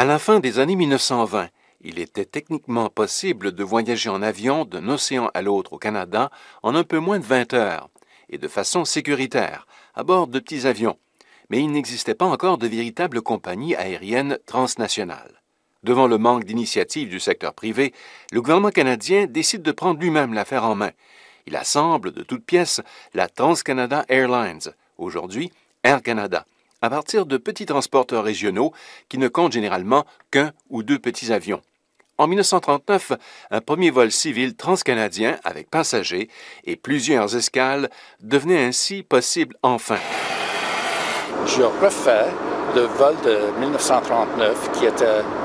À la fin des années 1920, il était techniquement possible de voyager en avion d'un océan à l'autre au Canada en un peu moins de 20 heures, et de façon sécuritaire, à bord de petits avions. Mais il n'existait pas encore de véritable compagnie aérienne transnationale. Devant le manque d'initiative du secteur privé, le gouvernement canadien décide de prendre lui-même l'affaire en main. Il assemble de toutes pièces la TransCanada Airlines, aujourd'hui Air Canada, à partir de petits transporteurs régionaux qui ne comptent généralement qu'un ou deux petits avions. En 1939, un premier vol civil transcanadien avec passagers et plusieurs escales devenait ainsi possible enfin. Je refais le vol de 1939, qui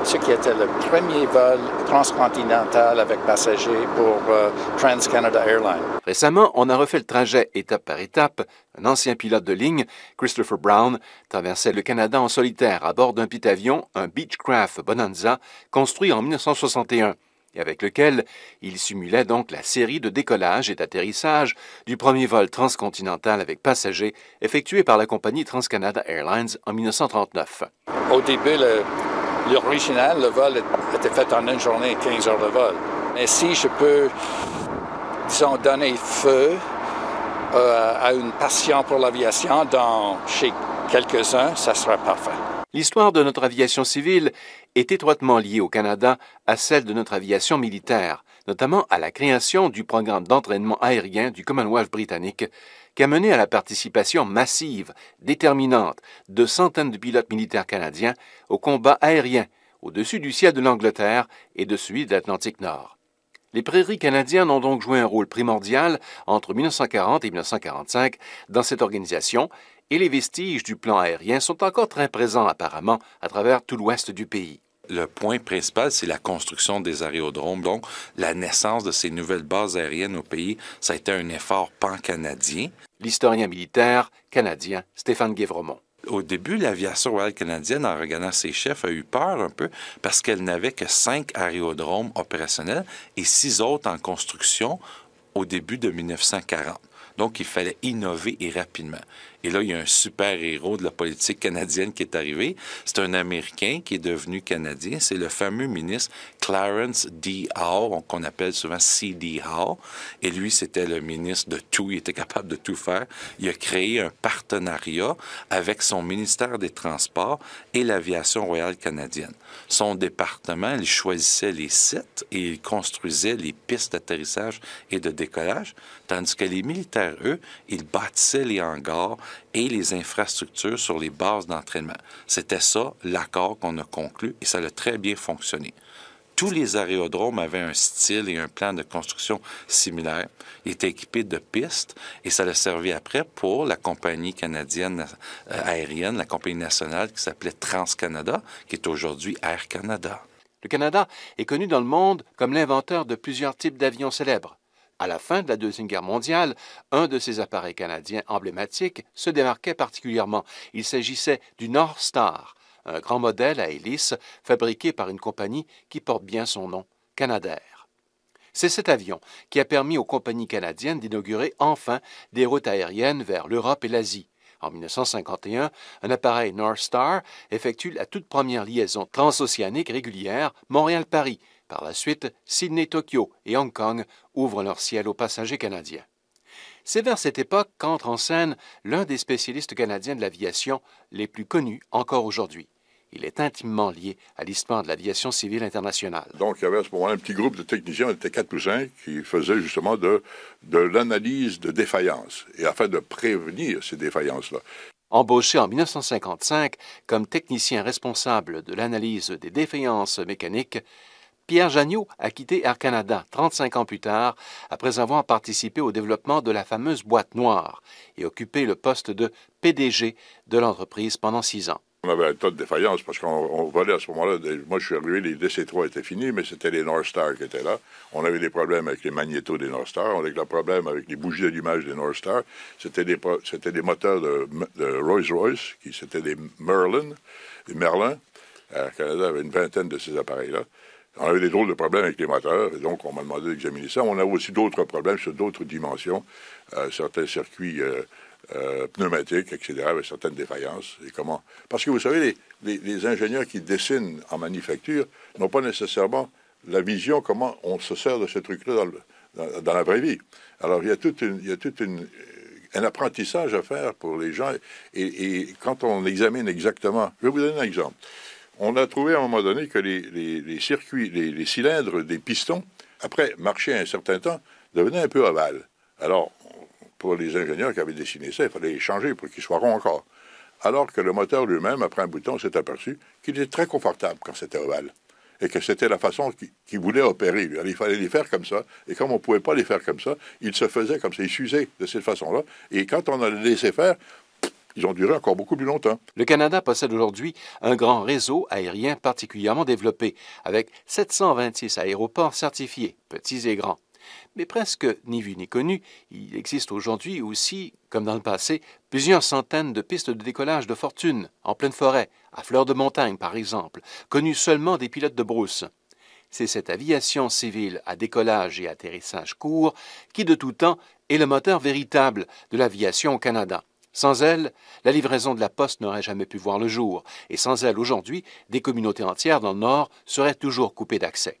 ce qui était le premier vol transcontinental avec passagers pour euh, TransCanada Airlines. Récemment, on a refait le trajet étape par étape. Un ancien pilote de ligne, Christopher Brown, traversait le Canada en solitaire à bord d'un petit avion, un Beechcraft Bonanza, construit en 1961 et avec lequel il simulait donc la série de décollage et d'atterrissage du premier vol transcontinental avec passagers effectué par la compagnie TransCanada Airlines en 1939. Au début, l'original, le, vol était fait en une journée, 15 heures de vol. Mais si je peux, disons, donner feu euh, à une passion pour l'aviation chez quelques-uns, ça sera parfait. L'histoire de notre aviation civile est étroitement liée au Canada à celle de notre aviation militaire, notamment à la création du programme d'entraînement aérien du Commonwealth britannique, qui a mené à la participation massive, déterminante, de centaines de pilotes militaires canadiens au combat aérien au-dessus du ciel de l'Angleterre et de celui de l'Atlantique Nord. Les prairies canadiennes ont donc joué un rôle primordial entre 1940 et 1945 dans cette organisation et les vestiges du plan aérien sont encore très présents apparemment à travers tout l'ouest du pays. Le point principal, c'est la construction des aérodromes. Donc, la naissance de ces nouvelles bases aériennes au pays, ça a été un effort pan-canadien. L'historien militaire canadien Stéphane Guévremont. Au début, l'aviation royale canadienne, en regardant ses chefs, a eu peur un peu parce qu'elle n'avait que cinq aérodromes opérationnels et six autres en construction au début de 1940. Donc, il fallait innover et rapidement. Et là, il y a un super héros de la politique canadienne qui est arrivé. C'est un Américain qui est devenu Canadien. C'est le fameux ministre Clarence D. Howe, qu'on appelle souvent C.D. Howe. Et lui, c'était le ministre de tout. Il était capable de tout faire. Il a créé un partenariat avec son ministère des Transports et l'aviation royale canadienne. Son département, il choisissait les sites et il construisait les pistes d'atterrissage et de décollage, tandis que les militaires, eux, ils bâtissaient les hangars et les infrastructures sur les bases d'entraînement. C'était ça l'accord qu'on a conclu et ça a très bien fonctionné. Tous les aérodromes avaient un style et un plan de construction similaire. Ils étaient équipés de pistes et ça a servi après pour la compagnie canadienne euh, aérienne, la compagnie nationale qui s'appelait TransCanada, qui est aujourd'hui Air Canada. Le Canada est connu dans le monde comme l'inventeur de plusieurs types d'avions célèbres. À la fin de la Deuxième Guerre mondiale, un de ces appareils canadiens emblématiques se démarquait particulièrement. Il s'agissait du North Star, un grand modèle à hélice fabriqué par une compagnie qui porte bien son nom, Canadair. C'est cet avion qui a permis aux compagnies canadiennes d'inaugurer enfin des routes aériennes vers l'Europe et l'Asie. En 1951, un appareil North Star effectue la toute première liaison transocéanique régulière Montréal-Paris, par la suite, Sydney-Tokyo et Hong Kong ouvrent leur ciel aux passagers canadiens. C'est vers cette époque qu'entre en scène l'un des spécialistes canadiens de l'aviation les plus connus encore aujourd'hui. Il est intimement lié à l'histoire de l'aviation civile internationale. Donc, il y avait à ce moment-là un petit groupe de techniciens, on était quatre ou cinq, qui faisaient justement de, de l'analyse de défaillances, et afin de prévenir ces défaillances-là. Embauché en 1955 comme technicien responsable de l'analyse des défaillances mécaniques, Pierre Jagneau a quitté Air Canada 35 ans plus tard, après avoir participé au développement de la fameuse boîte noire et occupé le poste de PDG de l'entreprise pendant six ans. On avait un tas de défaillances parce qu'on volait à ce moment-là. Moi, je suis arrivé, les DC-3 étaient finis, mais c'était les North Star qui étaient là. On avait des problèmes avec les magnétos des North Star. On avait des problèmes avec les bougies d'allumage des North Star. C'était des, moteurs de, Rolls-Royce, qui c'était des Merlin, Merlin. Air Canada avait une vingtaine de ces appareils-là. On avait des drôles de problèmes avec les moteurs, et donc on m'a demandé d'examiner ça. On avait aussi d'autres problèmes sur d'autres dimensions, euh, certains circuits euh, euh, pneumatiques, etc., avec certaines défaillances. Et comment Parce que vous savez, les, ingénieurs qui dessinent en manufacture n'ont pas nécessairement la vision comment on se sert de ce truc-là dans, la vraie vie. Alors, il y a toute une, il y a toute une un apprentissage à faire pour les gens. Et, quand on examine exactement, je vais vous donner un exemple. On a trouvé à un moment donné que les, circuits, les, cylindres des pistons, après marcher un certain temps, devenaient un peu ovales. Alors, les ingénieurs qui avaient dessiné ça, il fallait les changer pour qu'ils soient ronds encore. Alors que le moteur lui-même, après un bouton, s'est aperçu qu'il était très confortable quand c'était ovale et que c'était la façon qu'il voulait opérer. il fallait les faire comme ça. Et comme on ne pouvait pas les faire comme ça, il se faisait comme ça. Il s'usait de cette façon-là. Et quand on a laissé faire, ils ont duré encore beaucoup plus longtemps. Le Canada possède aujourd'hui un grand réseau aérien particulièrement développé, avec 726 aéroports certifiés, petits et grands. Mais presque ni vu ni connu, il existe aujourd'hui aussi, comme dans le passé, plusieurs centaines de pistes de décollage de fortune, en pleine forêt, à fleur de montagne par exemple, connues seulement des pilotes de brousse. C'est cette aviation civile à décollage et atterrissage court qui, de tout temps, est le moteur véritable de l'aviation au Canada. Sans elle, la livraison de la poste n'aurait jamais pu voir le jour, et sans elle, aujourd'hui, des communautés entières dans le Nord seraient toujours coupées d'accès.